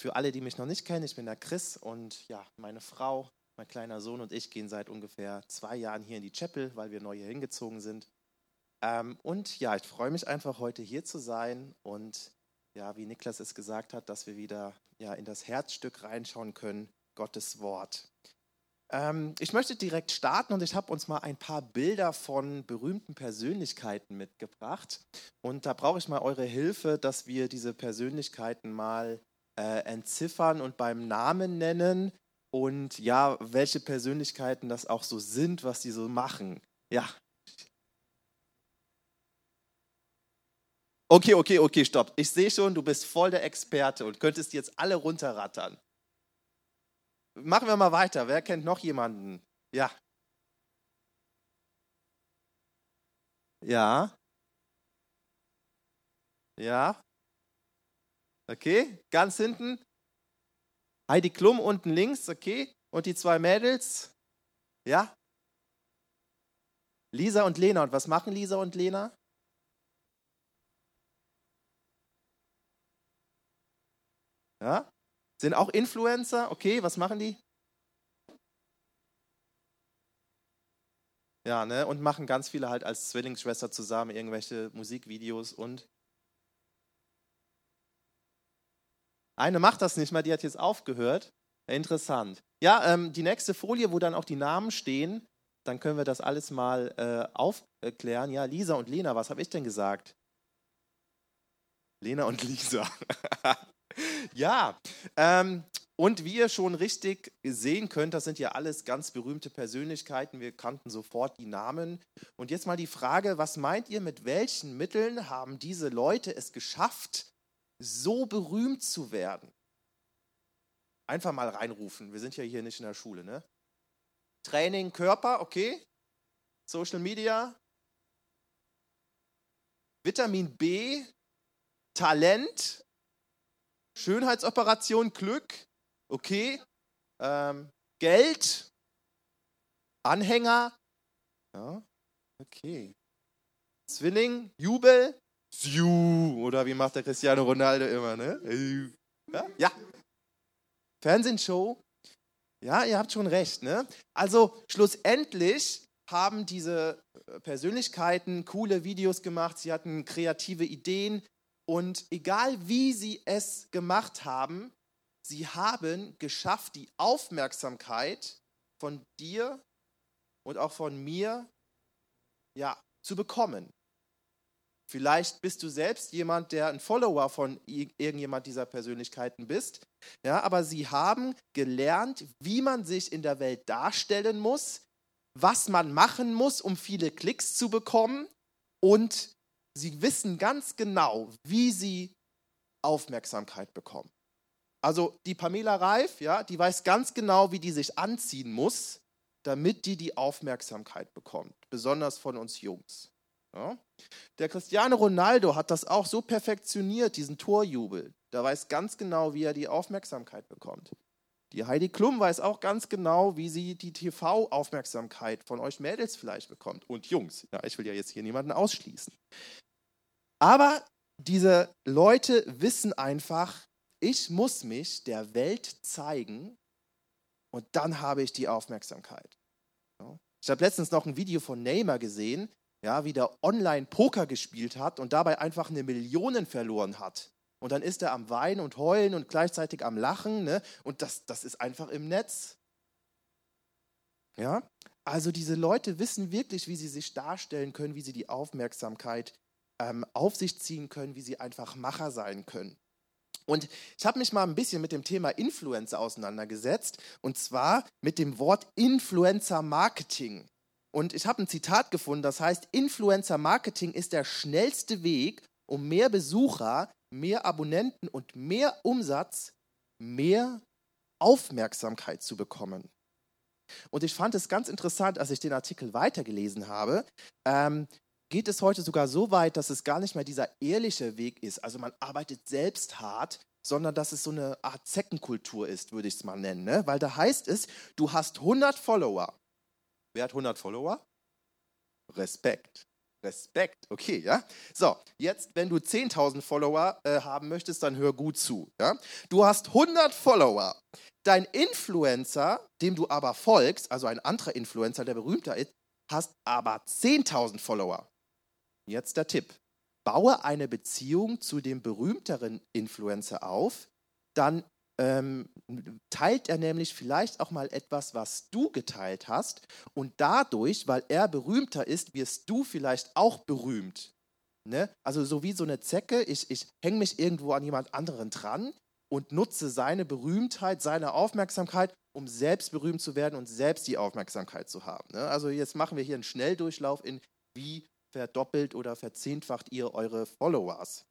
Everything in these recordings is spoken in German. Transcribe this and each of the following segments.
Für alle, die mich noch nicht kennen, ich bin der Chris und ja, meine Frau, mein kleiner Sohn und ich gehen seit ungefähr zwei Jahren hier in die Chapel, weil wir neu hier hingezogen sind. Ähm, und ja, ich freue mich einfach heute hier zu sein und ja, wie Niklas es gesagt hat, dass wir wieder ja, in das Herzstück reinschauen können, Gottes Wort. Ähm, ich möchte direkt starten und ich habe uns mal ein paar Bilder von berühmten Persönlichkeiten mitgebracht. Und da brauche ich mal eure Hilfe, dass wir diese Persönlichkeiten mal äh, entziffern und beim Namen nennen und ja, welche Persönlichkeiten das auch so sind, was die so machen. Ja. Okay, okay, okay, stopp. Ich sehe schon, du bist voll der Experte und könntest jetzt alle runterrattern. Machen wir mal weiter. Wer kennt noch jemanden? Ja. Ja. Ja. Okay, ganz hinten. Heidi Klum unten links, okay. Und die zwei Mädels. Ja. Lisa und Lena. Und was machen Lisa und Lena? Ja. Sind auch Influencer. Okay, was machen die? Ja, ne? Und machen ganz viele halt als Zwillingsschwester zusammen irgendwelche Musikvideos und Eine macht das nicht mal, die hat jetzt aufgehört. Interessant. Ja, ähm, die nächste Folie, wo dann auch die Namen stehen, dann können wir das alles mal äh, aufklären. Ja, Lisa und Lena, was habe ich denn gesagt? Lena und Lisa. ja, ähm, und wie ihr schon richtig sehen könnt, das sind ja alles ganz berühmte Persönlichkeiten. Wir kannten sofort die Namen. Und jetzt mal die Frage, was meint ihr, mit welchen Mitteln haben diese Leute es geschafft, so berühmt zu werden. Einfach mal reinrufen. Wir sind ja hier nicht in der Schule, ne? Training, Körper, okay. Social Media. Vitamin B, Talent, Schönheitsoperation, Glück, okay. Ähm, Geld, Anhänger, ja, okay. Zwilling, Jubel, Siu, oder wie macht der Cristiano Ronaldo immer, ne? Ja? ja. Fernsehshow. Ja, ihr habt schon recht, ne? Also schlussendlich haben diese äh, Persönlichkeiten coole Videos gemacht, sie hatten kreative Ideen und egal wie sie es gemacht haben, sie haben geschafft, die Aufmerksamkeit von dir und auch von mir ja, zu bekommen. Vielleicht bist du selbst jemand, der ein Follower von irgendjemand dieser Persönlichkeiten bist. Ja, aber sie haben gelernt, wie man sich in der Welt darstellen muss, was man machen muss, um viele Klicks zu bekommen. Und sie wissen ganz genau, wie sie Aufmerksamkeit bekommen. Also die Pamela Reif, ja, die weiß ganz genau, wie die sich anziehen muss, damit die die Aufmerksamkeit bekommt, besonders von uns Jungs. Ja? Der Cristiano Ronaldo hat das auch so perfektioniert, diesen Torjubel. Der weiß ganz genau, wie er die Aufmerksamkeit bekommt. Die Heidi Klum weiß auch ganz genau, wie sie die TV-Aufmerksamkeit von euch Mädels vielleicht bekommt. Und Jungs. Ja, ich will ja jetzt hier niemanden ausschließen. Aber diese Leute wissen einfach, ich muss mich der Welt zeigen und dann habe ich die Aufmerksamkeit. Ich habe letztens noch ein Video von Neymar gesehen, ja, wie der online Poker gespielt hat und dabei einfach eine Million verloren hat. Und dann ist er am Weinen und Heulen und gleichzeitig am Lachen. Ne? Und das, das ist einfach im Netz. Ja? Also diese Leute wissen wirklich, wie sie sich darstellen können, wie sie die Aufmerksamkeit ähm, auf sich ziehen können, wie sie einfach Macher sein können. Und ich habe mich mal ein bisschen mit dem Thema Influencer auseinandergesetzt und zwar mit dem Wort Influencer Marketing. Und ich habe ein Zitat gefunden, das heißt, Influencer Marketing ist der schnellste Weg, um mehr Besucher, mehr Abonnenten und mehr Umsatz, mehr Aufmerksamkeit zu bekommen. Und ich fand es ganz interessant, als ich den Artikel weitergelesen habe, ähm, geht es heute sogar so weit, dass es gar nicht mehr dieser ehrliche Weg ist. Also man arbeitet selbst hart, sondern dass es so eine Art Zeckenkultur ist, würde ich es mal nennen. Ne? Weil da heißt es, du hast 100 Follower Wer hat 100 Follower? Respekt. Respekt, okay, ja. So, jetzt, wenn du 10.000 Follower äh, haben möchtest, dann hör gut zu. Ja? Du hast 100 Follower. Dein Influencer, dem du aber folgst, also ein anderer Influencer, der berühmter ist, hast aber 10.000 Follower. Jetzt der Tipp. Baue eine Beziehung zu dem berühmteren Influencer auf, dann ähm, teilt er nämlich vielleicht auch mal etwas, was du geteilt hast. Und dadurch, weil er berühmter ist, wirst du vielleicht auch berühmt. Ne? Also so wie so eine Zecke, ich, ich hänge mich irgendwo an jemand anderen dran und nutze seine Berühmtheit, seine Aufmerksamkeit, um selbst berühmt zu werden und selbst die Aufmerksamkeit zu haben. Ne? Also jetzt machen wir hier einen Schnelldurchlauf in, wie verdoppelt oder verzehnfacht ihr eure Followers.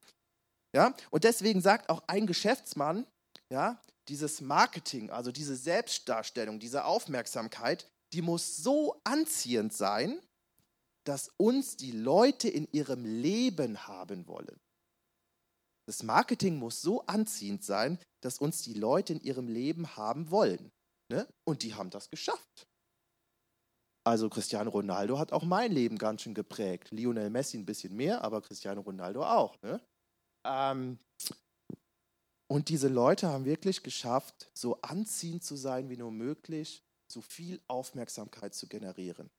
Ja? Und deswegen sagt auch ein Geschäftsmann, ja, dieses Marketing, also diese Selbstdarstellung, diese Aufmerksamkeit, die muss so anziehend sein, dass uns die Leute in ihrem Leben haben wollen. Das Marketing muss so anziehend sein, dass uns die Leute in ihrem Leben haben wollen. Ne? Und die haben das geschafft. Also Cristiano Ronaldo hat auch mein Leben ganz schön geprägt. Lionel Messi ein bisschen mehr, aber Cristiano Ronaldo auch. Ne? Ähm, und diese Leute haben wirklich geschafft, so anziehend zu sein wie nur möglich, so viel Aufmerksamkeit zu generieren.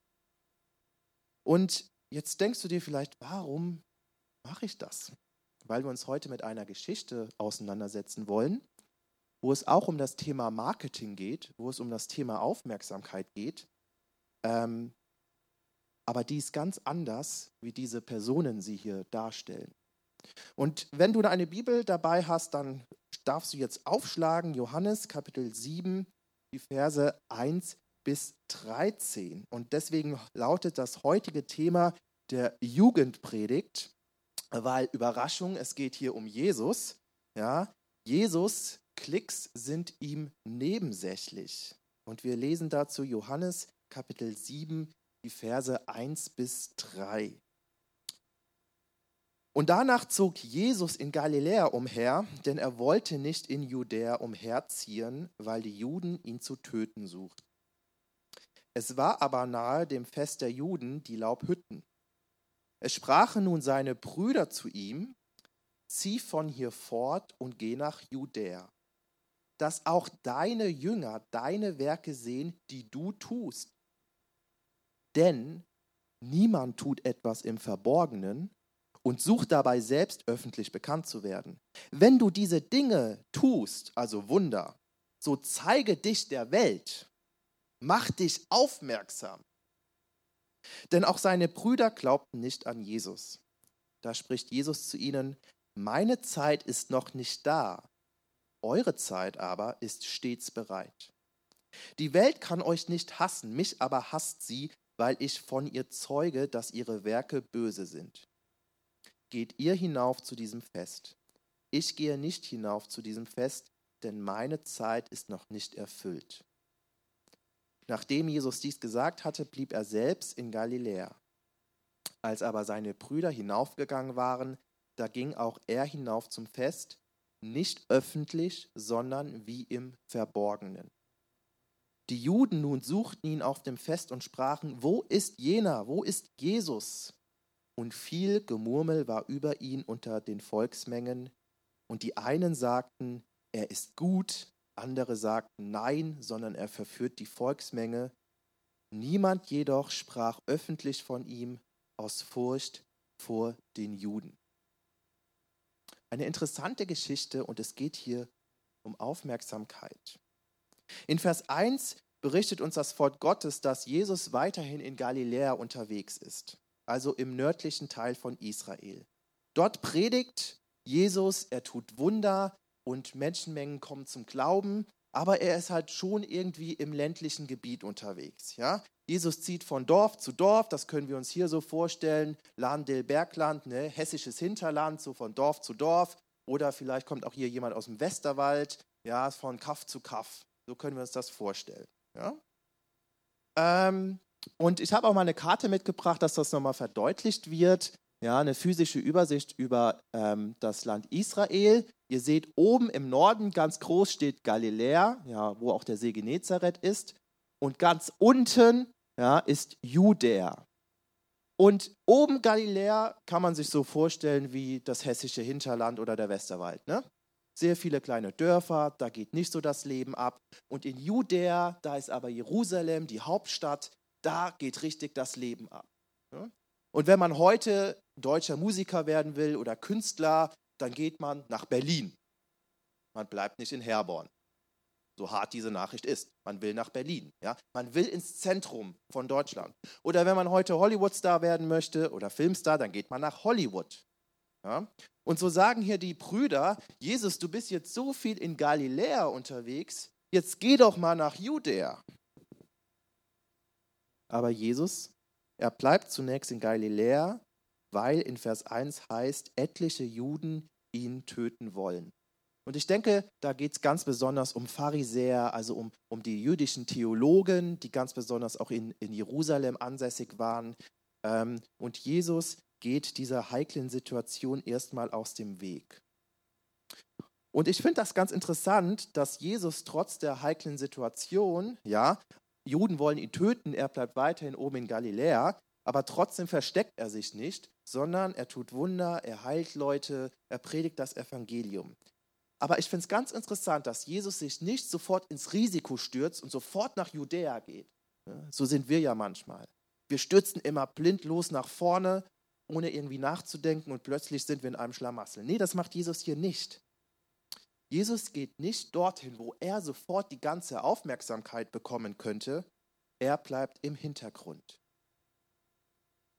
Und jetzt denkst du dir vielleicht, warum mache ich das? Weil wir uns heute mit einer Geschichte auseinandersetzen wollen, wo es auch um das Thema Marketing geht, wo es um das Thema Aufmerksamkeit geht. Ähm, aber die ist ganz anders, wie diese Personen sie hier darstellen. Und wenn du eine Bibel dabei hast, dann darfst du jetzt aufschlagen, Johannes Kapitel 7, die Verse 1 bis 13. Und deswegen lautet das heutige Thema der Jugendpredigt, weil Überraschung, es geht hier um Jesus. Ja, Jesus, Klicks sind ihm nebensächlich. Und wir lesen dazu Johannes Kapitel 7, die Verse 1 bis 3. Und danach zog Jesus in Galiläa umher, denn er wollte nicht in Judäa umherziehen, weil die Juden ihn zu töten suchten. Es war aber nahe dem Fest der Juden die Laubhütten. Es sprachen nun seine Brüder zu ihm, zieh von hier fort und geh nach Judäa, dass auch deine Jünger deine Werke sehen, die du tust. Denn niemand tut etwas im Verborgenen, und such dabei selbst öffentlich bekannt zu werden. Wenn du diese Dinge tust, also Wunder, so zeige dich der Welt, mach dich aufmerksam. Denn auch seine Brüder glaubten nicht an Jesus. Da spricht Jesus zu ihnen, meine Zeit ist noch nicht da, eure Zeit aber ist stets bereit. Die Welt kann euch nicht hassen, mich aber hasst sie, weil ich von ihr zeuge, dass ihre Werke böse sind geht ihr hinauf zu diesem Fest. Ich gehe nicht hinauf zu diesem Fest, denn meine Zeit ist noch nicht erfüllt. Nachdem Jesus dies gesagt hatte, blieb er selbst in Galiläa. Als aber seine Brüder hinaufgegangen waren, da ging auch er hinauf zum Fest, nicht öffentlich, sondern wie im Verborgenen. Die Juden nun suchten ihn auf dem Fest und sprachen, wo ist jener, wo ist Jesus? Und viel Gemurmel war über ihn unter den Volksmengen, und die einen sagten, er ist gut, andere sagten nein, sondern er verführt die Volksmenge. Niemand jedoch sprach öffentlich von ihm aus Furcht vor den Juden. Eine interessante Geschichte und es geht hier um Aufmerksamkeit. In Vers 1 berichtet uns das Wort Gottes, dass Jesus weiterhin in Galiläa unterwegs ist also im nördlichen Teil von Israel. Dort predigt Jesus, er tut Wunder und Menschenmengen kommen zum Glauben, aber er ist halt schon irgendwie im ländlichen Gebiet unterwegs. Ja? Jesus zieht von Dorf zu Dorf, das können wir uns hier so vorstellen, Lahndel Bergland, ne? hessisches Hinterland, so von Dorf zu Dorf. Oder vielleicht kommt auch hier jemand aus dem Westerwald, ja, von Kaff zu Kaff. So können wir uns das vorstellen. Ja? Ähm, und ich habe auch mal eine Karte mitgebracht, dass das nochmal verdeutlicht wird. Ja, eine physische Übersicht über ähm, das Land Israel. Ihr seht oben im Norden ganz groß steht Galiläa, ja, wo auch der See Genezareth ist. Und ganz unten ja, ist Judäa. Und oben Galiläa kann man sich so vorstellen wie das hessische Hinterland oder der Westerwald. Ne? Sehr viele kleine Dörfer, da geht nicht so das Leben ab. Und in Judäa, da ist aber Jerusalem, die Hauptstadt, da geht richtig das Leben ab. Und wenn man heute deutscher Musiker werden will oder Künstler, dann geht man nach Berlin. Man bleibt nicht in Herborn. So hart diese Nachricht ist. Man will nach Berlin. Ja? Man will ins Zentrum von Deutschland. Oder wenn man heute Hollywood-Star werden möchte oder Filmstar, dann geht man nach Hollywood. Ja? Und so sagen hier die Brüder, Jesus, du bist jetzt so viel in Galiläa unterwegs, jetzt geh doch mal nach Judäa. Aber Jesus, er bleibt zunächst in Galiläa, weil in Vers 1 heißt, etliche Juden ihn töten wollen. Und ich denke, da geht es ganz besonders um Pharisäer, also um, um die jüdischen Theologen, die ganz besonders auch in, in Jerusalem ansässig waren. Ähm, und Jesus geht dieser heiklen Situation erstmal aus dem Weg. Und ich finde das ganz interessant, dass Jesus trotz der heiklen Situation, ja, Juden wollen ihn töten, er bleibt weiterhin oben in Galiläa, aber trotzdem versteckt er sich nicht, sondern er tut Wunder, er heilt Leute, er predigt das Evangelium. Aber ich finde es ganz interessant, dass Jesus sich nicht sofort ins Risiko stürzt und sofort nach Judäa geht. So sind wir ja manchmal. Wir stürzen immer blind los nach vorne, ohne irgendwie nachzudenken und plötzlich sind wir in einem Schlamassel. Nee, das macht Jesus hier nicht. Jesus geht nicht dorthin, wo er sofort die ganze Aufmerksamkeit bekommen könnte. Er bleibt im Hintergrund.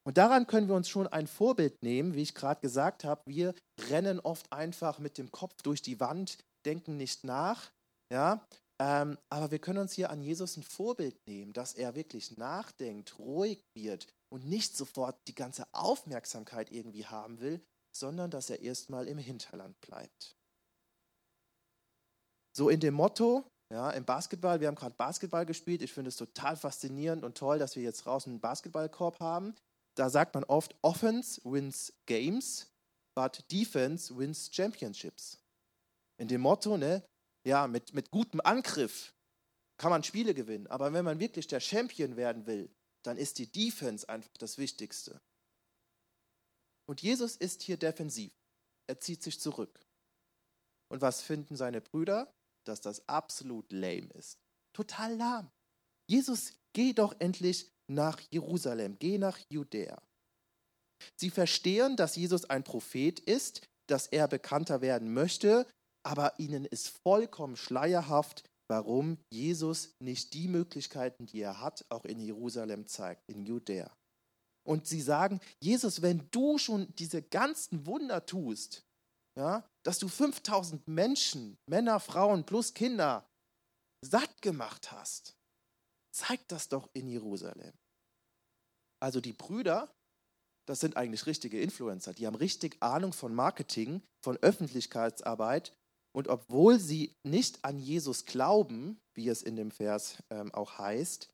Und daran können wir uns schon ein Vorbild nehmen, wie ich gerade gesagt habe. Wir rennen oft einfach mit dem Kopf durch die Wand, denken nicht nach. Ja? Ähm, aber wir können uns hier an Jesus ein Vorbild nehmen, dass er wirklich nachdenkt, ruhig wird und nicht sofort die ganze Aufmerksamkeit irgendwie haben will, sondern dass er erstmal im Hinterland bleibt. So in dem Motto, ja, im Basketball, wir haben gerade Basketball gespielt. Ich finde es total faszinierend und toll, dass wir jetzt draußen einen Basketballkorb haben da sagt man oft, Offense wins Games, but Defense wins Championships. In dem Motto, ne, ja, mit, mit gutem Angriff kann man Spiele gewinnen, aber wenn man wirklich der Champion werden will, dann ist die Defense einfach das Wichtigste. Und Jesus ist hier defensiv. Er zieht sich zurück. Und was finden seine Brüder? Dass das absolut lame ist. Total lahm. Jesus, geh doch endlich nach Jerusalem, geh nach Judäa. Sie verstehen, dass Jesus ein Prophet ist, dass er bekannter werden möchte, aber ihnen ist vollkommen schleierhaft, warum Jesus nicht die Möglichkeiten, die er hat, auch in Jerusalem zeigt, in Judäa. Und sie sagen, Jesus, wenn du schon diese ganzen Wunder tust, ja, dass du 5000 Menschen, Männer, Frauen plus Kinder satt gemacht hast, zeigt das doch in Jerusalem. Also die Brüder, das sind eigentlich richtige Influencer, die haben richtig Ahnung von Marketing, von Öffentlichkeitsarbeit und obwohl sie nicht an Jesus glauben, wie es in dem Vers ähm, auch heißt,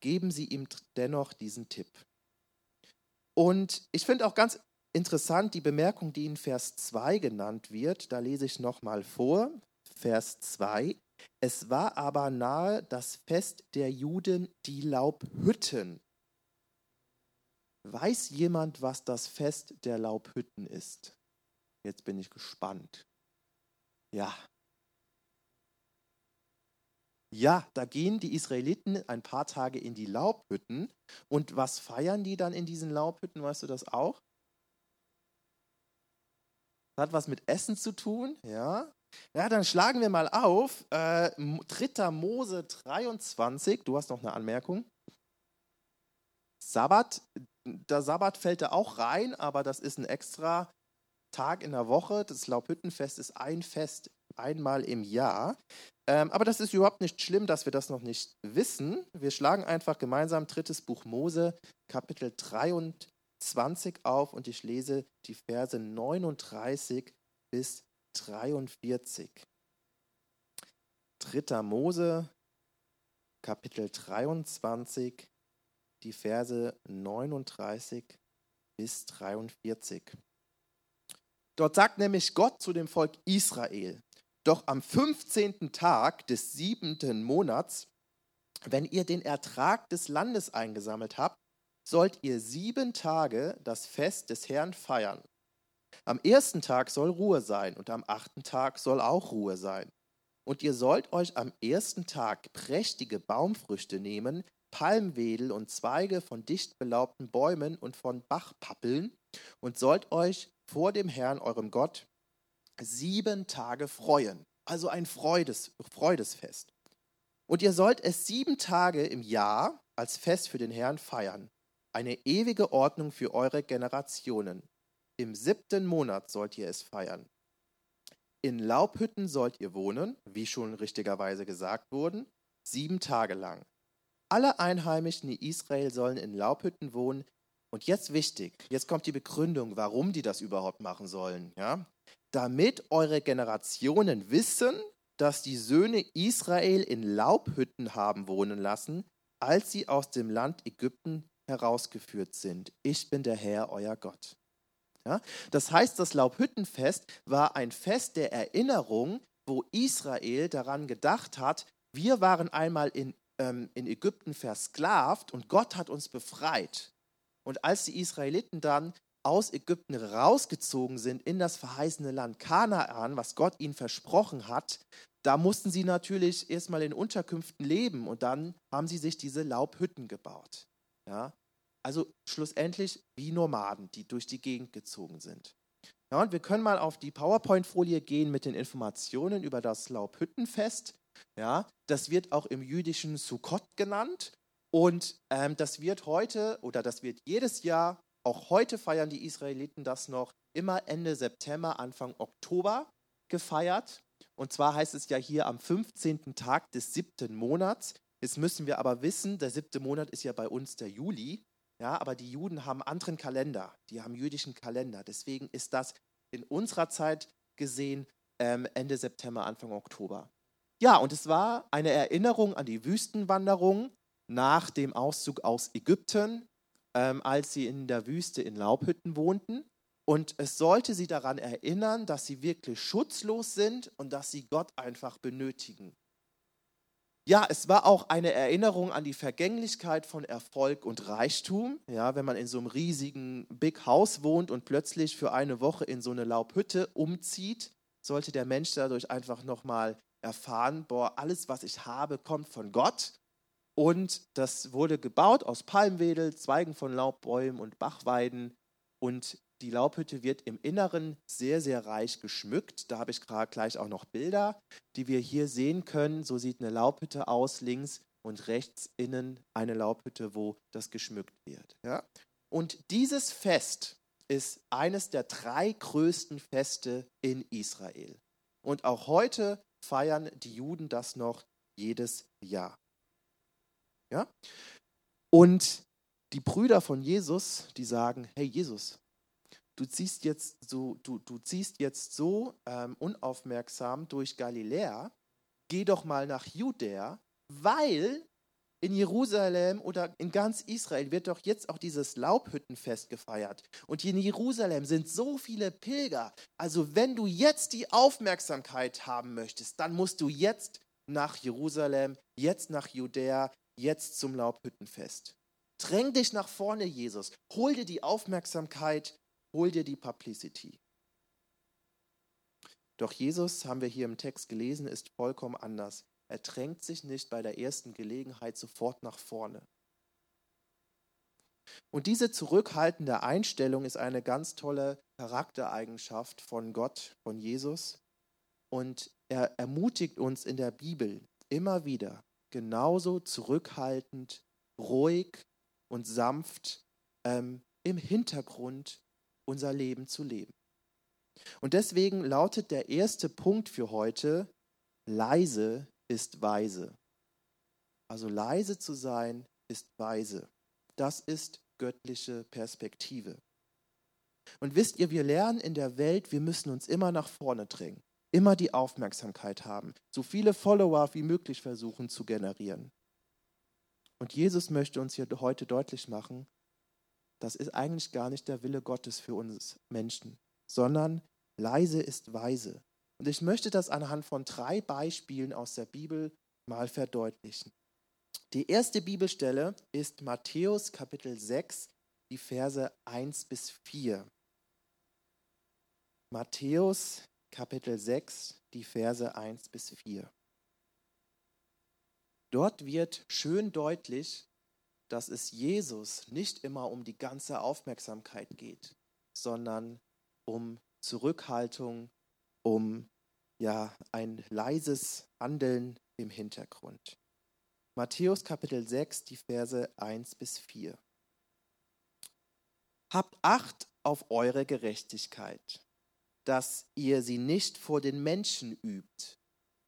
geben sie ihm dennoch diesen Tipp. Und ich finde auch ganz interessant die Bemerkung, die in Vers 2 genannt wird. Da lese ich nochmal vor. Vers 2. Es war aber nahe das Fest der Juden, die Laubhütten. Weiß jemand, was das Fest der Laubhütten ist? Jetzt bin ich gespannt. Ja. Ja, da gehen die Israeliten ein paar Tage in die Laubhütten. Und was feiern die dann in diesen Laubhütten? Weißt du das auch? Das hat was mit Essen zu tun, ja. Ja, dann schlagen wir mal auf. Äh, 3. Mose 23. Du hast noch eine Anmerkung. Sabbat, der Sabbat fällt da auch rein, aber das ist ein extra Tag in der Woche. Das Laubhüttenfest ist ein Fest einmal im Jahr. Ähm, aber das ist überhaupt nicht schlimm, dass wir das noch nicht wissen. Wir schlagen einfach gemeinsam drittes Buch Mose, Kapitel 23 auf und ich lese die Verse 39 bis 43. Dritter Mose, Kapitel 23, die Verse 39 bis 43. Dort sagt nämlich Gott zu dem Volk Israel, doch am 15. Tag des siebenten Monats, wenn ihr den Ertrag des Landes eingesammelt habt, sollt ihr sieben Tage das Fest des Herrn feiern. Am ersten Tag soll Ruhe sein und am achten Tag soll auch Ruhe sein. Und ihr sollt euch am ersten Tag prächtige Baumfrüchte nehmen, Palmwedel und Zweige von dicht belaubten Bäumen und von Bachpappeln und sollt euch vor dem Herrn, eurem Gott, sieben Tage freuen. Also ein Freudes, Freudesfest. Und ihr sollt es sieben Tage im Jahr als Fest für den Herrn feiern. Eine ewige Ordnung für eure Generationen. Im siebten Monat sollt ihr es feiern. In Laubhütten sollt ihr wohnen, wie schon richtigerweise gesagt wurden, sieben Tage lang. Alle Einheimischen in Israel sollen in Laubhütten wohnen. Und jetzt wichtig, jetzt kommt die Begründung, warum die das überhaupt machen sollen. Ja? Damit eure Generationen wissen, dass die Söhne Israel in Laubhütten haben wohnen lassen, als sie aus dem Land Ägypten herausgeführt sind. Ich bin der Herr, euer Gott. Ja? Das heißt, das Laubhüttenfest war ein Fest der Erinnerung, wo Israel daran gedacht hat, wir waren einmal in, ähm, in Ägypten versklavt und Gott hat uns befreit. Und als die Israeliten dann aus Ägypten rausgezogen sind in das verheißene Land Kanaan, was Gott ihnen versprochen hat, da mussten sie natürlich erstmal in Unterkünften leben und dann haben sie sich diese Laubhütten gebaut. Ja? Also schlussendlich wie Nomaden, die durch die Gegend gezogen sind. Ja, und wir können mal auf die PowerPoint-Folie gehen mit den Informationen über das Laubhüttenfest. Ja, das wird auch im jüdischen Sukkot genannt. Und ähm, das wird heute oder das wird jedes Jahr, auch heute feiern die Israeliten das noch, immer Ende September, Anfang Oktober gefeiert. Und zwar heißt es ja hier am 15. Tag des siebten Monats. Jetzt müssen wir aber wissen, der siebte Monat ist ja bei uns der Juli. Ja, aber die Juden haben anderen Kalender. Die haben jüdischen Kalender. Deswegen ist das in unserer Zeit gesehen ähm, Ende September, Anfang Oktober. Ja, und es war eine Erinnerung an die Wüstenwanderung nach dem Auszug aus Ägypten, ähm, als sie in der Wüste in Laubhütten wohnten. Und es sollte sie daran erinnern, dass sie wirklich schutzlos sind und dass sie Gott einfach benötigen. Ja, es war auch eine Erinnerung an die Vergänglichkeit von Erfolg und Reichtum. Ja, wenn man in so einem riesigen Big House wohnt und plötzlich für eine Woche in so eine Laubhütte umzieht, sollte der Mensch dadurch einfach nochmal erfahren, boah, alles, was ich habe, kommt von Gott. Und das wurde gebaut aus Palmwedel, Zweigen von Laubbäumen und Bachweiden. Und die Laubhütte wird im Inneren sehr, sehr reich geschmückt. Da habe ich gerade gleich auch noch Bilder, die wir hier sehen können. So sieht eine Laubhütte aus, links und rechts innen eine Laubhütte, wo das geschmückt wird. Ja? Und dieses Fest ist eines der drei größten Feste in Israel. Und auch heute feiern die Juden das noch jedes Jahr. Ja? Und die Brüder von Jesus, die sagen, hey Jesus, du ziehst jetzt so, du, du ziehst jetzt so ähm, unaufmerksam durch Galiläa, geh doch mal nach Judäa, weil in Jerusalem oder in ganz Israel wird doch jetzt auch dieses Laubhüttenfest gefeiert. Und in Jerusalem sind so viele Pilger. Also wenn du jetzt die Aufmerksamkeit haben möchtest, dann musst du jetzt nach Jerusalem, jetzt nach Judäa, jetzt zum Laubhüttenfest. Dräng dich nach vorne, Jesus. Hol dir die Aufmerksamkeit Hol dir die Publicity. Doch Jesus, haben wir hier im Text gelesen, ist vollkommen anders. Er drängt sich nicht bei der ersten Gelegenheit sofort nach vorne. Und diese zurückhaltende Einstellung ist eine ganz tolle Charaktereigenschaft von Gott, von Jesus. Und er ermutigt uns in der Bibel immer wieder, genauso zurückhaltend, ruhig und sanft ähm, im Hintergrund unser Leben zu leben. Und deswegen lautet der erste Punkt für heute, leise ist weise. Also leise zu sein ist weise. Das ist göttliche Perspektive. Und wisst ihr, wir lernen in der Welt, wir müssen uns immer nach vorne drängen, immer die Aufmerksamkeit haben, so viele Follower wie möglich versuchen zu generieren. Und Jesus möchte uns hier heute deutlich machen, das ist eigentlich gar nicht der Wille Gottes für uns Menschen, sondern leise ist weise. Und ich möchte das anhand von drei Beispielen aus der Bibel mal verdeutlichen. Die erste Bibelstelle ist Matthäus Kapitel 6, die Verse 1 bis 4. Matthäus Kapitel 6, die Verse 1 bis 4. Dort wird schön deutlich, dass es Jesus nicht immer um die ganze Aufmerksamkeit geht, sondern um Zurückhaltung, um ja ein leises Handeln im Hintergrund. Matthäus Kapitel 6, die Verse 1 bis 4. Habt Acht auf eure Gerechtigkeit, dass ihr sie nicht vor den Menschen übt.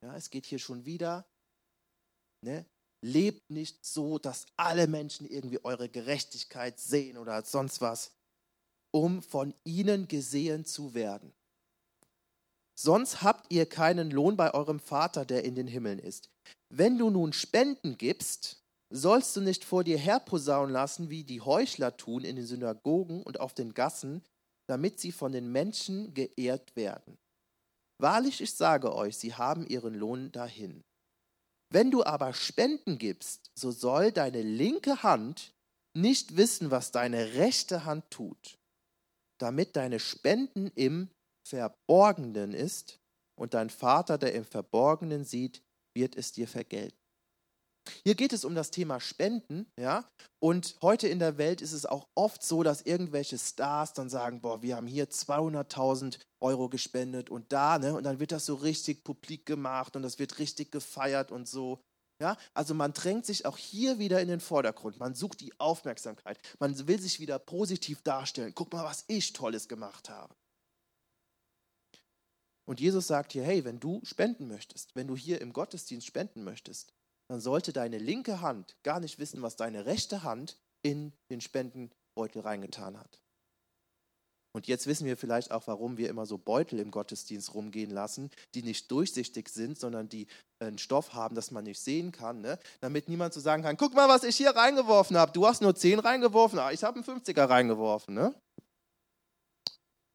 Ja, es geht hier schon wieder. Ne? Lebt nicht so, dass alle Menschen irgendwie eure Gerechtigkeit sehen oder sonst was, um von ihnen gesehen zu werden. Sonst habt ihr keinen Lohn bei eurem Vater, der in den Himmeln ist. Wenn du nun Spenden gibst, sollst du nicht vor dir herposaunen lassen, wie die Heuchler tun in den Synagogen und auf den Gassen, damit sie von den Menschen geehrt werden. Wahrlich, ich sage euch, sie haben ihren Lohn dahin. Wenn du aber Spenden gibst, so soll deine linke Hand nicht wissen, was deine rechte Hand tut, damit deine Spenden im Verborgenen ist und dein Vater, der im Verborgenen sieht, wird es dir vergelten. Hier geht es um das Thema Spenden, ja. Und heute in der Welt ist es auch oft so, dass irgendwelche Stars dann sagen, boah, wir haben hier 200.000 Euro gespendet und da, ne? Und dann wird das so richtig publik gemacht und das wird richtig gefeiert und so. Ja, also man drängt sich auch hier wieder in den Vordergrund. Man sucht die Aufmerksamkeit. Man will sich wieder positiv darstellen. Guck mal, was ich Tolles gemacht habe. Und Jesus sagt hier, hey, wenn du spenden möchtest, wenn du hier im Gottesdienst spenden möchtest, dann sollte deine linke Hand gar nicht wissen, was deine rechte Hand in den Spendenbeutel reingetan hat. Und jetzt wissen wir vielleicht auch, warum wir immer so Beutel im Gottesdienst rumgehen lassen, die nicht durchsichtig sind, sondern die einen Stoff haben, dass man nicht sehen kann, ne? damit niemand so sagen kann, guck mal, was ich hier reingeworfen habe. Du hast nur 10 reingeworfen, aber ich habe einen 50er reingeworfen. Ne?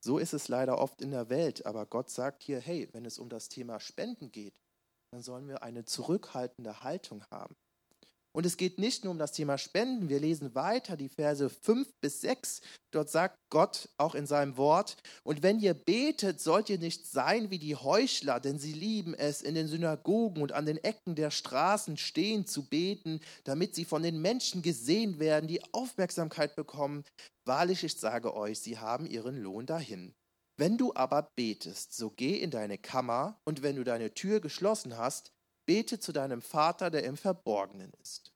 So ist es leider oft in der Welt, aber Gott sagt hier, hey, wenn es um das Thema Spenden geht, dann sollen wir eine zurückhaltende Haltung haben. Und es geht nicht nur um das Thema Spenden. Wir lesen weiter die Verse 5 bis 6. Dort sagt Gott auch in seinem Wort, und wenn ihr betet, sollt ihr nicht sein wie die Heuchler, denn sie lieben es, in den Synagogen und an den Ecken der Straßen stehen zu beten, damit sie von den Menschen gesehen werden, die Aufmerksamkeit bekommen. Wahrlich, ich sage euch, sie haben ihren Lohn dahin. Wenn du aber betest, so geh in deine Kammer, und wenn du deine Tür geschlossen hast, bete zu deinem Vater, der im Verborgenen ist.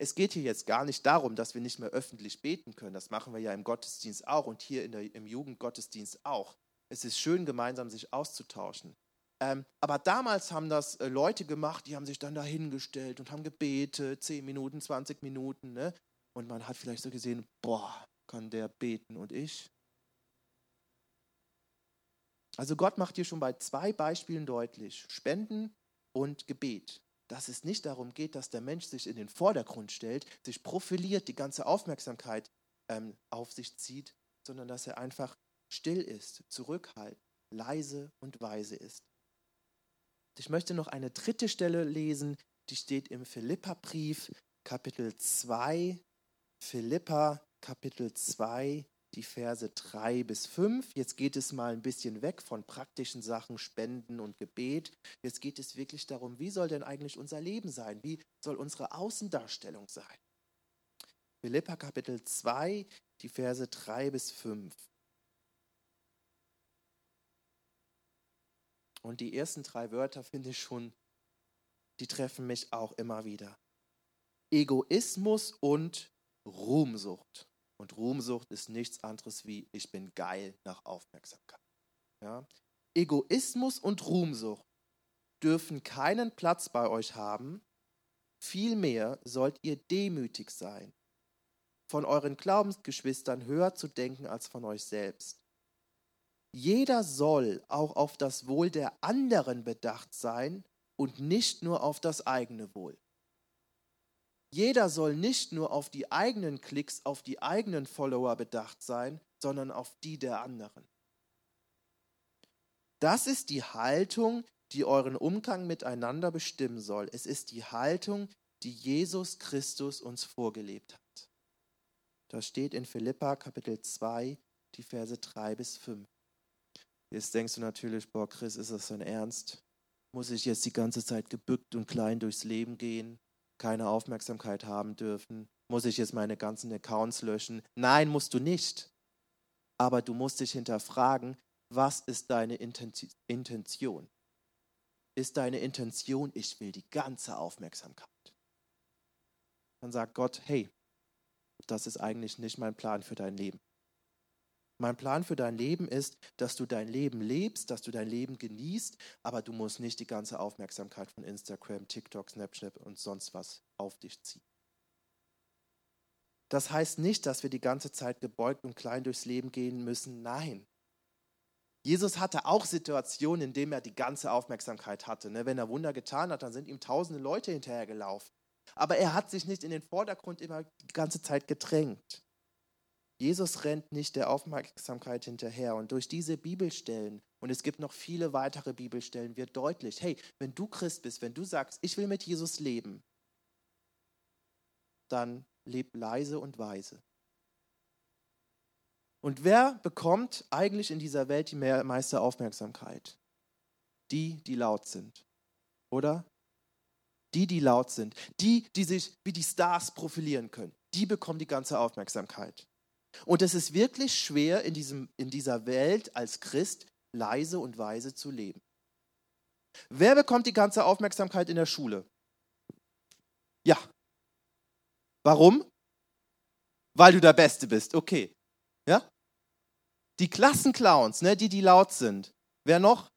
Es geht hier jetzt gar nicht darum, dass wir nicht mehr öffentlich beten können. Das machen wir ja im Gottesdienst auch und hier der, im Jugendgottesdienst auch. Es ist schön, gemeinsam sich auszutauschen. Ähm, aber damals haben das äh, Leute gemacht, die haben sich dann dahingestellt und haben gebetet, 10 Minuten, 20 Minuten. Ne? Und man hat vielleicht so gesehen, boah, kann der beten und ich? Also Gott macht hier schon bei zwei Beispielen deutlich, Spenden und Gebet, dass es nicht darum geht, dass der Mensch sich in den Vordergrund stellt, sich profiliert, die ganze Aufmerksamkeit ähm, auf sich zieht, sondern dass er einfach still ist, zurückhaltend, leise und weise ist. Ich möchte noch eine dritte Stelle lesen, die steht im Philippa-Brief, Kapitel 2. Philippa, Kapitel 2, die Verse 3 bis 5. Jetzt geht es mal ein bisschen weg von praktischen Sachen, Spenden und Gebet. Jetzt geht es wirklich darum, wie soll denn eigentlich unser Leben sein? Wie soll unsere Außendarstellung sein? Philippa Kapitel 2, die Verse 3 bis 5. Und die ersten drei Wörter finde ich schon, die treffen mich auch immer wieder. Egoismus und Ruhmsucht. Und Ruhmsucht ist nichts anderes wie ich bin geil nach Aufmerksamkeit. Ja? Egoismus und Ruhmsucht dürfen keinen Platz bei euch haben. Vielmehr sollt ihr demütig sein, von euren Glaubensgeschwistern höher zu denken als von euch selbst. Jeder soll auch auf das Wohl der anderen bedacht sein und nicht nur auf das eigene Wohl. Jeder soll nicht nur auf die eigenen Klicks, auf die eigenen Follower bedacht sein, sondern auf die der anderen. Das ist die Haltung, die euren Umgang miteinander bestimmen soll. Es ist die Haltung, die Jesus Christus uns vorgelebt hat. Das steht in Philippa Kapitel 2, die Verse 3 bis 5. Jetzt denkst du natürlich, boah, Chris, ist das dein Ernst? Muss ich jetzt die ganze Zeit gebückt und klein durchs Leben gehen, keine Aufmerksamkeit haben dürfen? Muss ich jetzt meine ganzen Accounts löschen? Nein, musst du nicht. Aber du musst dich hinterfragen, was ist deine Intention? Ist deine Intention, ich will die ganze Aufmerksamkeit? Dann sagt Gott, hey, das ist eigentlich nicht mein Plan für dein Leben. Mein Plan für dein Leben ist, dass du dein Leben lebst, dass du dein Leben genießt, aber du musst nicht die ganze Aufmerksamkeit von Instagram, TikTok, Snapchat und sonst was auf dich ziehen. Das heißt nicht, dass wir die ganze Zeit gebeugt und klein durchs Leben gehen müssen. Nein. Jesus hatte auch Situationen, in denen er die ganze Aufmerksamkeit hatte. Ne? Wenn er Wunder getan hat, dann sind ihm tausende Leute hinterhergelaufen. Aber er hat sich nicht in den Vordergrund immer die ganze Zeit gedrängt. Jesus rennt nicht der Aufmerksamkeit hinterher. Und durch diese Bibelstellen, und es gibt noch viele weitere Bibelstellen, wird deutlich, hey, wenn du Christ bist, wenn du sagst, ich will mit Jesus leben, dann leb leise und weise. Und wer bekommt eigentlich in dieser Welt die meiste Aufmerksamkeit? Die, die laut sind. Oder? Die, die laut sind. Die, die sich wie die Stars profilieren können. Die bekommen die ganze Aufmerksamkeit. Und es ist wirklich schwer, in, diesem, in dieser Welt als Christ leise und weise zu leben. Wer bekommt die ganze Aufmerksamkeit in der Schule? Ja. Warum? Weil du der Beste bist. Okay. Ja? Die Klassenclowns, ne, die, die laut sind. Wer noch?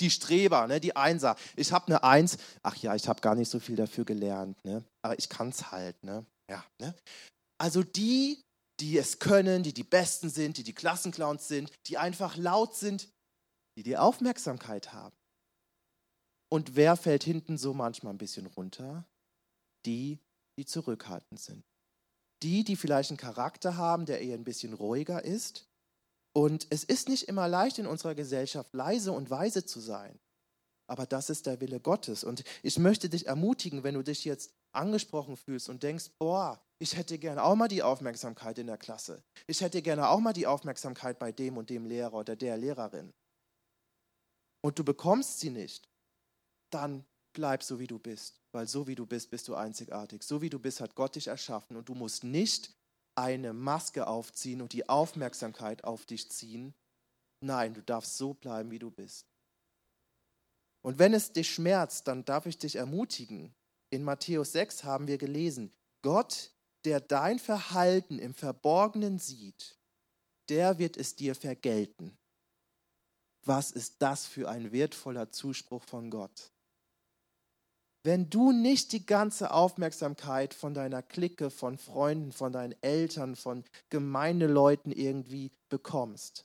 Die Streber, ne, die Einser. Ich habe eine Eins. Ach ja, ich habe gar nicht so viel dafür gelernt, ne? aber ich kann es halt. Ne? Ja, ne? Also die, die es können, die die Besten sind, die die Klassenclowns sind, die einfach laut sind, die die Aufmerksamkeit haben. Und wer fällt hinten so manchmal ein bisschen runter? Die, die zurückhaltend sind. Die, die vielleicht einen Charakter haben, der eher ein bisschen ruhiger ist. Und es ist nicht immer leicht in unserer Gesellschaft leise und weise zu sein. Aber das ist der Wille Gottes. Und ich möchte dich ermutigen, wenn du dich jetzt angesprochen fühlst und denkst, boah, ich hätte gerne auch mal die Aufmerksamkeit in der Klasse. Ich hätte gerne auch mal die Aufmerksamkeit bei dem und dem Lehrer oder der Lehrerin. Und du bekommst sie nicht, dann bleib so, wie du bist. Weil so, wie du bist, bist du einzigartig. So, wie du bist, hat Gott dich erschaffen. Und du musst nicht eine Maske aufziehen und die Aufmerksamkeit auf dich ziehen. Nein, du darfst so bleiben, wie du bist. Und wenn es dich schmerzt, dann darf ich dich ermutigen. In Matthäus 6 haben wir gelesen, Gott, der dein Verhalten im Verborgenen sieht, der wird es dir vergelten. Was ist das für ein wertvoller Zuspruch von Gott? Wenn du nicht die ganze Aufmerksamkeit von deiner Clique, von Freunden, von deinen Eltern, von Gemeindeleuten irgendwie bekommst,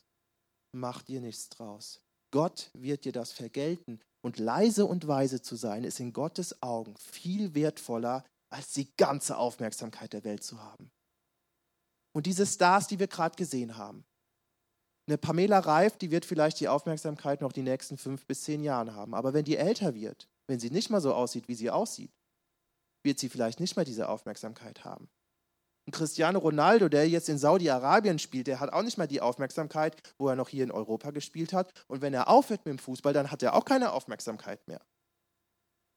mach dir nichts draus. Gott wird dir das vergelten und leise und weise zu sein, ist in Gottes Augen viel wertvoller, als die ganze Aufmerksamkeit der Welt zu haben. Und diese Stars, die wir gerade gesehen haben, eine Pamela Reif, die wird vielleicht die Aufmerksamkeit noch die nächsten fünf bis zehn Jahre haben. Aber wenn die älter wird, wenn sie nicht mal so aussieht, wie sie aussieht, wird sie vielleicht nicht mehr diese Aufmerksamkeit haben. Cristiano Ronaldo, der jetzt in Saudi-Arabien spielt, der hat auch nicht mal die Aufmerksamkeit, wo er noch hier in Europa gespielt hat. Und wenn er aufhört mit dem Fußball, dann hat er auch keine Aufmerksamkeit mehr.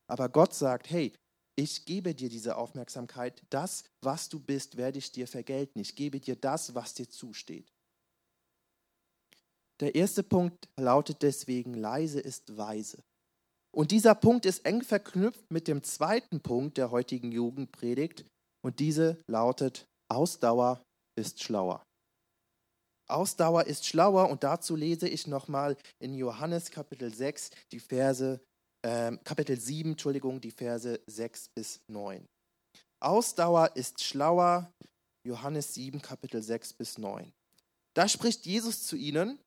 Aber Gott sagt, hey, ich gebe dir diese Aufmerksamkeit, das, was du bist, werde ich dir vergelten. Ich gebe dir das, was dir zusteht. Der erste Punkt lautet deswegen, leise ist weise. Und dieser Punkt ist eng verknüpft mit dem zweiten Punkt der heutigen Jugendpredigt, und diese lautet, Ausdauer ist schlauer. Ausdauer ist schlauer und dazu lese ich nochmal in Johannes Kapitel 6 die Verse, äh, Kapitel 7, Entschuldigung, die Verse 6 bis 9. Ausdauer ist schlauer, Johannes 7, Kapitel 6 bis 9. Da spricht Jesus zu ihnen,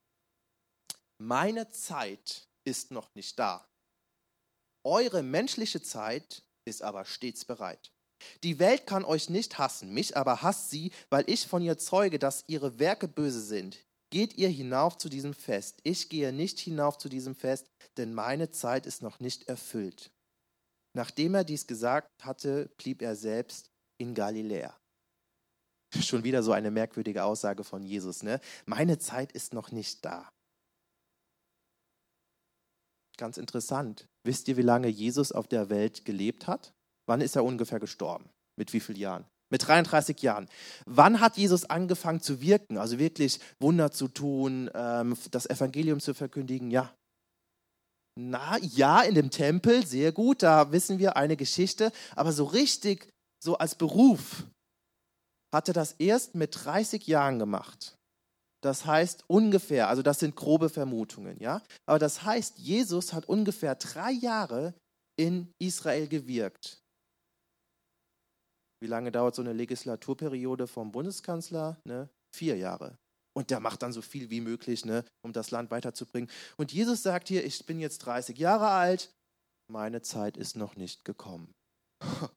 meine Zeit ist noch nicht da. Eure menschliche Zeit ist aber stets bereit. Die Welt kann euch nicht hassen, mich aber hasst sie, weil ich von ihr zeuge, dass ihre Werke böse sind. Geht ihr hinauf zu diesem Fest. Ich gehe nicht hinauf zu diesem Fest, denn meine Zeit ist noch nicht erfüllt. Nachdem er dies gesagt hatte, blieb er selbst in Galiläa. Schon wieder so eine merkwürdige Aussage von Jesus. Ne? Meine Zeit ist noch nicht da. Ganz interessant. Wisst ihr, wie lange Jesus auf der Welt gelebt hat? Wann ist er ungefähr gestorben? Mit wie vielen Jahren? Mit 33 Jahren. Wann hat Jesus angefangen zu wirken? Also wirklich Wunder zu tun, ähm, das Evangelium zu verkündigen? Ja. Na ja, in dem Tempel, sehr gut, da wissen wir eine Geschichte. Aber so richtig, so als Beruf, hat er das erst mit 30 Jahren gemacht. Das heißt ungefähr, also das sind grobe Vermutungen, ja. Aber das heißt, Jesus hat ungefähr drei Jahre in Israel gewirkt. Wie lange dauert so eine Legislaturperiode vom Bundeskanzler? Ne? Vier Jahre. Und der macht dann so viel wie möglich, ne, um das Land weiterzubringen. Und Jesus sagt hier, ich bin jetzt 30 Jahre alt, meine Zeit ist noch nicht gekommen.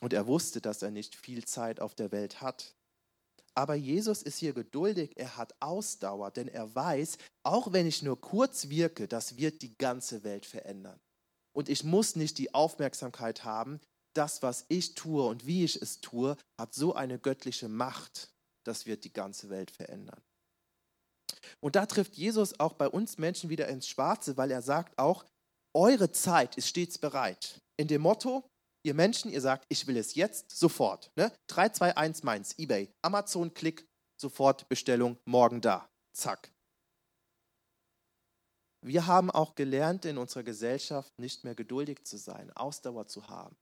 Und er wusste, dass er nicht viel Zeit auf der Welt hat. Aber Jesus ist hier geduldig, er hat Ausdauer, denn er weiß, auch wenn ich nur kurz wirke, das wird die ganze Welt verändern. Und ich muss nicht die Aufmerksamkeit haben, das, was ich tue und wie ich es tue, hat so eine göttliche Macht, das wird die ganze Welt verändern. Und da trifft Jesus auch bei uns Menschen wieder ins Schwarze, weil er sagt auch, eure Zeit ist stets bereit. In dem Motto, ihr Menschen, ihr sagt, ich will es jetzt, sofort. Ne? 3, 2, 1, meins, eBay, Amazon, Klick, sofort Bestellung, morgen da. Zack. Wir haben auch gelernt in unserer Gesellschaft, nicht mehr geduldig zu sein, Ausdauer zu haben.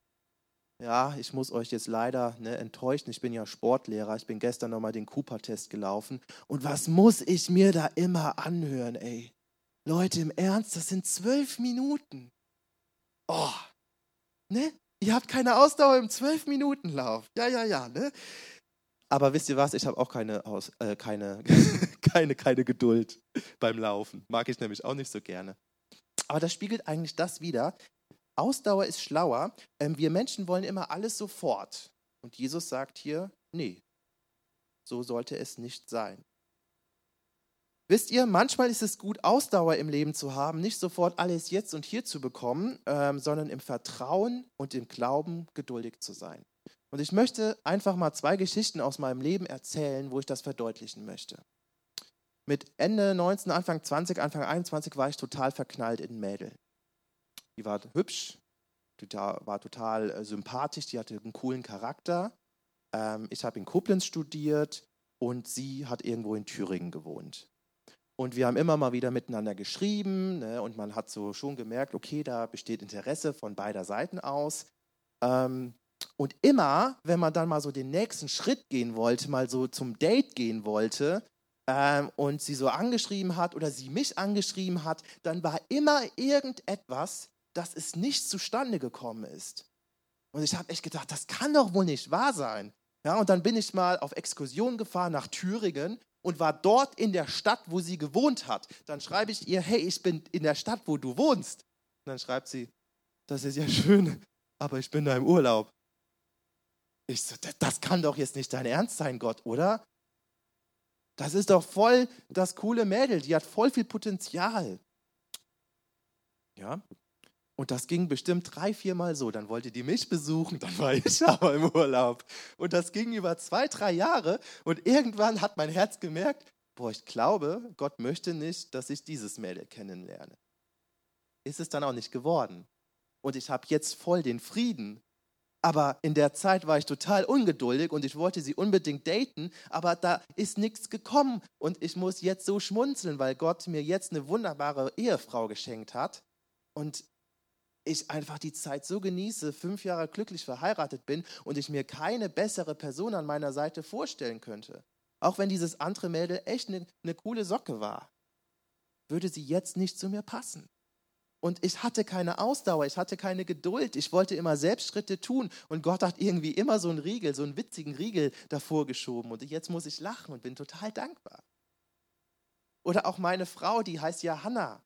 Ja, ich muss euch jetzt leider ne, enttäuschen. Ich bin ja Sportlehrer. Ich bin gestern nochmal den Cooper-Test gelaufen. Und was muss ich mir da immer anhören, ey? Leute, im Ernst, das sind zwölf Minuten. Oh, ne? Ihr habt keine Ausdauer im 12-Minuten-Lauf. Ja, ja, ja. Ne? Aber wisst ihr was? Ich habe auch keine, Aus, äh, keine, keine, keine Geduld beim Laufen. Mag ich nämlich auch nicht so gerne. Aber das spiegelt eigentlich das wieder. Ausdauer ist schlauer. Ähm, wir Menschen wollen immer alles sofort. Und Jesus sagt hier, nee, so sollte es nicht sein. Wisst ihr, manchmal ist es gut, Ausdauer im Leben zu haben, nicht sofort alles jetzt und hier zu bekommen, ähm, sondern im Vertrauen und im Glauben geduldig zu sein. Und ich möchte einfach mal zwei Geschichten aus meinem Leben erzählen, wo ich das verdeutlichen möchte. Mit Ende 19, Anfang 20, Anfang 21 war ich total verknallt in Mädel. Die war hübsch, die war total äh, sympathisch, die hatte einen coolen Charakter. Ähm, ich habe in Koblenz studiert und sie hat irgendwo in Thüringen gewohnt. Und wir haben immer mal wieder miteinander geschrieben ne, und man hat so schon gemerkt, okay, da besteht Interesse von beider Seiten aus. Ähm, und immer, wenn man dann mal so den nächsten Schritt gehen wollte, mal so zum Date gehen wollte ähm, und sie so angeschrieben hat oder sie mich angeschrieben hat, dann war immer irgendetwas, dass es nicht zustande gekommen ist. Und ich habe echt gedacht, das kann doch wohl nicht wahr sein. Ja, und dann bin ich mal auf Exkursion gefahren nach Thüringen und war dort in der Stadt, wo sie gewohnt hat. Dann schreibe ich ihr, hey, ich bin in der Stadt, wo du wohnst. Und dann schreibt sie, das ist ja schön, aber ich bin da im Urlaub. Ich so, das kann doch jetzt nicht dein Ernst sein, Gott, oder? Das ist doch voll das coole Mädel, die hat voll viel Potenzial. Ja, und das ging bestimmt drei, viermal so. Dann wollte die mich besuchen, dann war ich aber im Urlaub. Und das ging über zwei, drei Jahre. Und irgendwann hat mein Herz gemerkt, boah, ich glaube, Gott möchte nicht, dass ich dieses Mädel kennenlerne. Ist es dann auch nicht geworden. Und ich habe jetzt voll den Frieden. Aber in der Zeit war ich total ungeduldig und ich wollte sie unbedingt daten, aber da ist nichts gekommen. Und ich muss jetzt so schmunzeln, weil Gott mir jetzt eine wunderbare Ehefrau geschenkt hat. Und ich einfach die Zeit so genieße, fünf Jahre glücklich verheiratet bin und ich mir keine bessere Person an meiner Seite vorstellen könnte. Auch wenn dieses andere Mädel echt eine, eine coole Socke war, würde sie jetzt nicht zu mir passen. Und ich hatte keine Ausdauer, ich hatte keine Geduld, ich wollte immer Selbstschritte tun und Gott hat irgendwie immer so einen Riegel, so einen witzigen Riegel davor geschoben und jetzt muss ich lachen und bin total dankbar. Oder auch meine Frau, die heißt ja Hannah.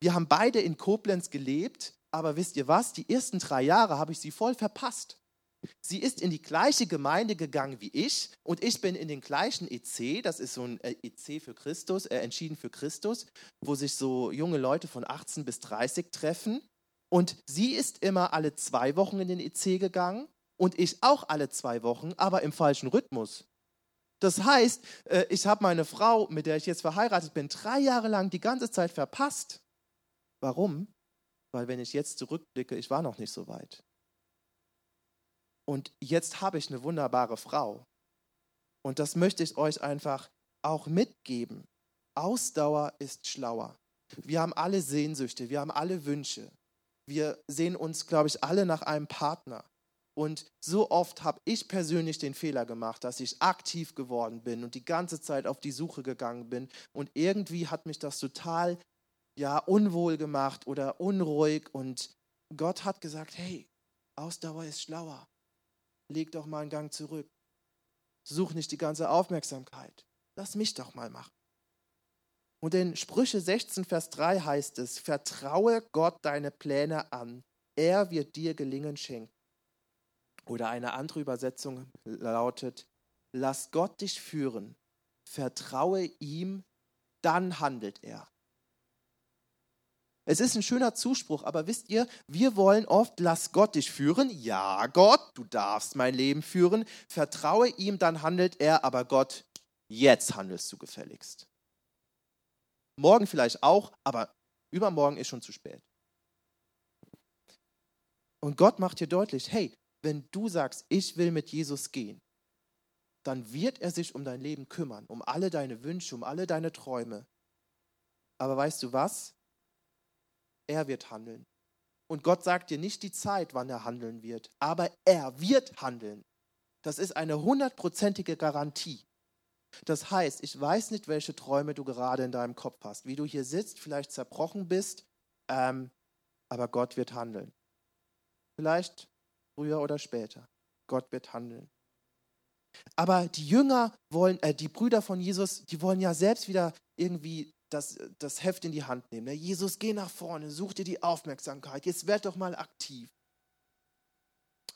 Wir haben beide in Koblenz gelebt aber wisst ihr was? Die ersten drei Jahre habe ich sie voll verpasst. Sie ist in die gleiche Gemeinde gegangen wie ich und ich bin in den gleichen EC, das ist so ein äh, EC für Christus, äh, entschieden für Christus, wo sich so junge Leute von 18 bis 30 treffen. Und sie ist immer alle zwei Wochen in den EC gegangen und ich auch alle zwei Wochen, aber im falschen Rhythmus. Das heißt, äh, ich habe meine Frau, mit der ich jetzt verheiratet bin, drei Jahre lang die ganze Zeit verpasst. Warum? Weil wenn ich jetzt zurückblicke, ich war noch nicht so weit. Und jetzt habe ich eine wunderbare Frau. Und das möchte ich euch einfach auch mitgeben. Ausdauer ist schlauer. Wir haben alle Sehnsüchte, wir haben alle Wünsche. Wir sehen uns, glaube ich, alle nach einem Partner. Und so oft habe ich persönlich den Fehler gemacht, dass ich aktiv geworden bin und die ganze Zeit auf die Suche gegangen bin. Und irgendwie hat mich das total ja, unwohl gemacht oder unruhig. Und Gott hat gesagt, hey, Ausdauer ist schlauer. Leg doch mal einen Gang zurück. Such nicht die ganze Aufmerksamkeit. Lass mich doch mal machen. Und in Sprüche 16, Vers 3 heißt es, vertraue Gott deine Pläne an. Er wird dir Gelingen schenken. Oder eine andere Übersetzung lautet, lass Gott dich führen, vertraue ihm, dann handelt er. Es ist ein schöner Zuspruch, aber wisst ihr, wir wollen oft, lass Gott dich führen. Ja, Gott, du darfst mein Leben führen. Vertraue ihm, dann handelt er, aber Gott, jetzt handelst du gefälligst. Morgen vielleicht auch, aber übermorgen ist schon zu spät. Und Gott macht dir deutlich, hey, wenn du sagst, ich will mit Jesus gehen, dann wird er sich um dein Leben kümmern, um alle deine Wünsche, um alle deine Träume. Aber weißt du was? Er wird handeln. Und Gott sagt dir nicht die Zeit, wann er handeln wird, aber er wird handeln. Das ist eine hundertprozentige Garantie. Das heißt, ich weiß nicht, welche Träume du gerade in deinem Kopf hast, wie du hier sitzt, vielleicht zerbrochen bist, ähm, aber Gott wird handeln. Vielleicht früher oder später. Gott wird handeln. Aber die Jünger wollen, äh, die Brüder von Jesus, die wollen ja selbst wieder irgendwie das, das Heft in die Hand nehmen. Ne? Jesus, geh nach vorne, such dir die Aufmerksamkeit, jetzt werd doch mal aktiv.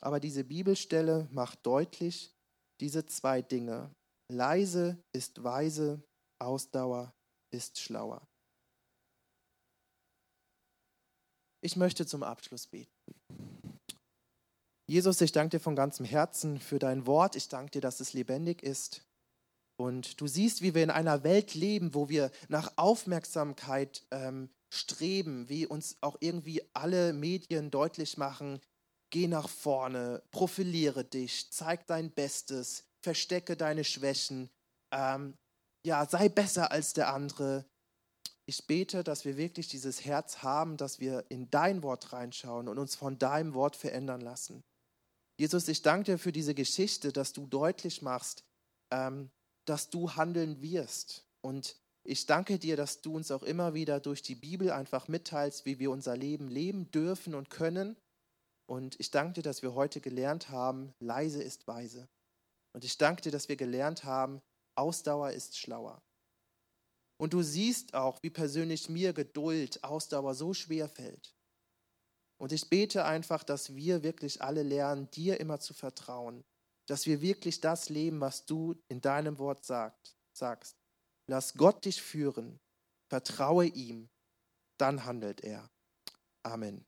Aber diese Bibelstelle macht deutlich diese zwei Dinge. Leise ist weise, Ausdauer ist schlauer. Ich möchte zum Abschluss beten. Jesus, ich danke dir von ganzem Herzen für dein Wort. Ich danke dir, dass es lebendig ist. Und du siehst, wie wir in einer Welt leben, wo wir nach Aufmerksamkeit ähm, streben, wie uns auch irgendwie alle Medien deutlich machen, geh nach vorne, profiliere dich, zeig dein Bestes, verstecke deine Schwächen, ähm, ja, sei besser als der andere. Ich bete, dass wir wirklich dieses Herz haben, dass wir in dein Wort reinschauen und uns von deinem Wort verändern lassen. Jesus, ich danke dir für diese Geschichte, dass du deutlich machst, ähm, dass du handeln wirst. Und ich danke dir, dass du uns auch immer wieder durch die Bibel einfach mitteilst, wie wir unser Leben leben dürfen und können. Und ich danke dir, dass wir heute gelernt haben, leise ist weise. Und ich danke dir, dass wir gelernt haben, Ausdauer ist schlauer. Und du siehst auch, wie persönlich mir Geduld, Ausdauer so schwer fällt. Und ich bete einfach, dass wir wirklich alle lernen, dir immer zu vertrauen, dass wir wirklich das leben, was du in deinem Wort sagt, sagst. Lass Gott dich führen, vertraue ihm, dann handelt er. Amen.